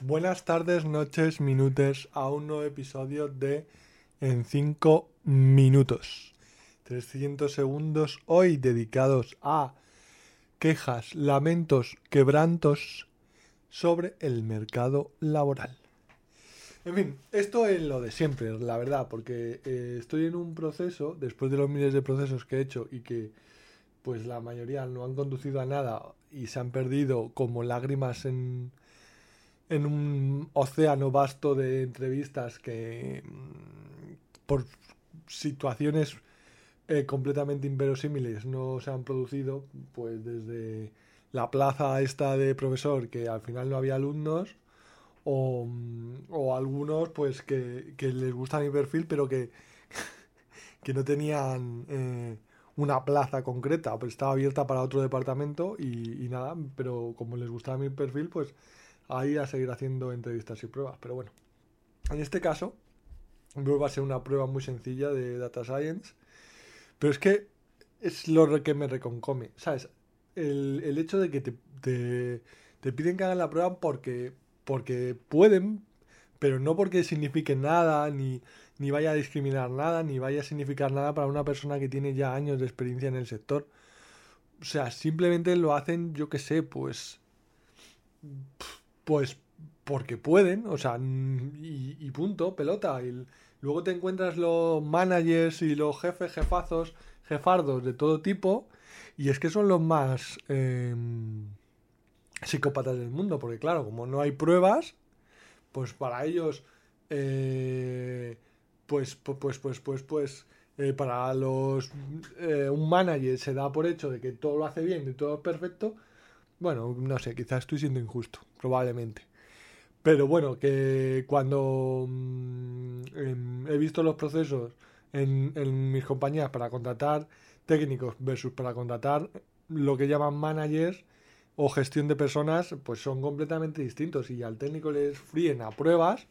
Buenas tardes, noches, minutos a un nuevo episodio de En 5 minutos. 300 segundos hoy dedicados a quejas, lamentos, quebrantos sobre el mercado laboral. En fin, esto es lo de siempre, la verdad, porque eh, estoy en un proceso, después de los miles de procesos que he hecho y que pues la mayoría no han conducido a nada y se han perdido como lágrimas en, en un océano vasto de entrevistas que mm, por situaciones eh, completamente inverosímiles no se han producido, pues desde la plaza esta de profesor que al final no había alumnos o, mm, o algunos pues que, que, les gusta mi perfil pero que, que no tenían eh, una plaza concreta, pues estaba abierta para otro departamento y, y nada, pero como les gustaba mi perfil pues ahí a seguir haciendo entrevistas y pruebas. Pero bueno, en este caso, va a ser una prueba muy sencilla de Data Science. Pero es que es lo que me reconcome, ¿sabes? El, el hecho de que te, te, piden que hagan la prueba porque, porque pueden, pero no porque signifique nada, ni, ni vaya a discriminar nada, ni vaya a significar nada para una persona que tiene ya años de experiencia en el sector. O sea, simplemente lo hacen, yo qué sé, pues... Pues porque pueden, o sea, y, y, punto, pelota. Y luego te encuentras los managers y los jefes, jefazos, jefardos de todo tipo, y es que son los más eh, psicópatas del mundo, porque claro, como no hay pruebas, pues para ellos, eh, pues, pues, pues, pues, pues, pues para los eh, un manager se da por hecho de que todo lo hace bien y todo es perfecto. Bueno, no sé, quizás estoy siendo injusto, probablemente. Pero bueno, que cuando mmm, he visto los procesos en, en, mis compañías para contratar técnicos versus para contratar lo que llaman managers o gestión de personas, pues son completamente distintos. Y al técnico les fríen a pruebas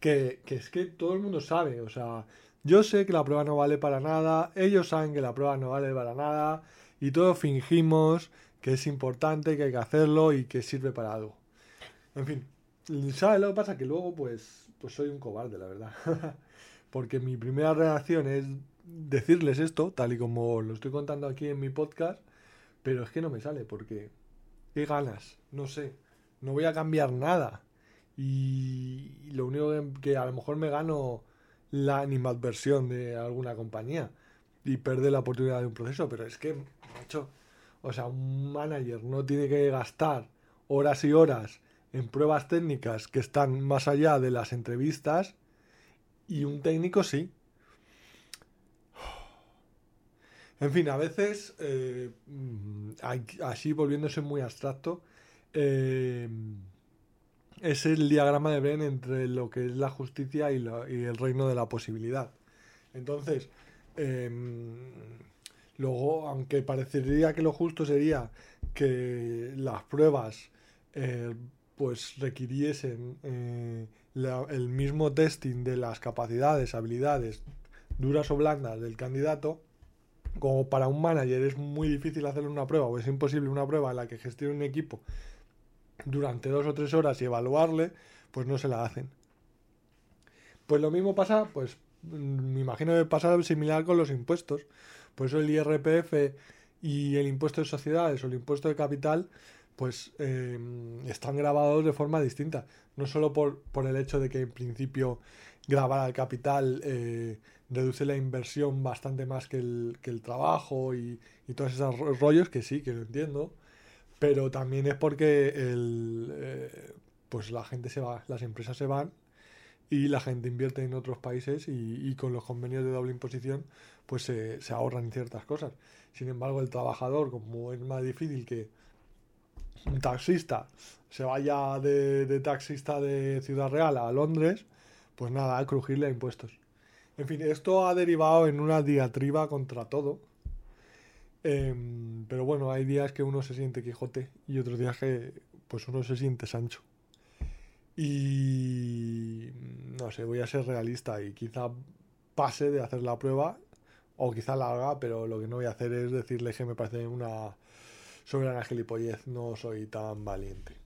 que, que es que todo el mundo sabe. O sea, yo sé que la prueba no vale para nada, ellos saben que la prueba no vale para nada y todos fingimos que es importante, que hay que hacerlo y que sirve para algo. En fin, ¿sabes lo que pasa? Que luego pues, pues soy un cobarde, la verdad. Porque mi primera reacción es decirles esto, tal y como lo estoy contando aquí en mi podcast, pero es que no me sale porque... ¿Qué ganas? No sé. No voy a cambiar nada. Y lo único que, a lo mejor me gano la animadversión de alguna compañía y perder la oportunidad de un proceso, pero es que, macho, o sea, un manager no tiene que gastar horas y horas en pruebas técnicas que están más allá de las entrevistas y un técnico sí. En fin, a veces, eh, así volviéndose muy abstracto, eh, es el diagrama de Venn entre lo que es la justicia y, y el reino de la posibilidad. Entonces, eh, luego, aunque parecería que lo justo sería que las pruebas eh, pues requiriesen eh, el mismo testing de las capacidades, habilidades duras o blandas del candidato, como para un manager es muy difícil hacerle una prueba o es imposible una prueba en la que gestione un equipo durante dos o tres horas y evaluarle, pues no se la hacen. Pues lo mismo pasa, pues me imagino que pasa similar con los impuestos. Por eso el IRPF y el impuesto de sociedades o el impuesto de capital, pues eh, están grabados de forma distinta. No solo por, por el hecho de que en principio grabar al capital eh, reduce la inversión bastante más que el, que el trabajo y, y todos esos rollos, que sí, que lo entiendo, pero también es porque el, eh, pues la gente se va, las empresas se van y la gente invierte en otros países y, con los convenios de doble imposición pues se, se, ahorran ciertas cosas. Sin embargo, el trabajador, como es más difícil que un taxista se vaya de, taxista de Ciudad Real a Londres, pues nada, a crujirle a impuestos. En fin, esto ha derivado en una diatriba contra todo. Eh, pero bueno, hay días que uno se siente Quijote y otros días que pues uno se siente Sancho. Y no sé, voy a ser realista y quizá pase de hacer la prueba o quizá la haga, pero lo que no voy a hacer es decirle que me parece una soberana gilipollez, no soy tan valiente.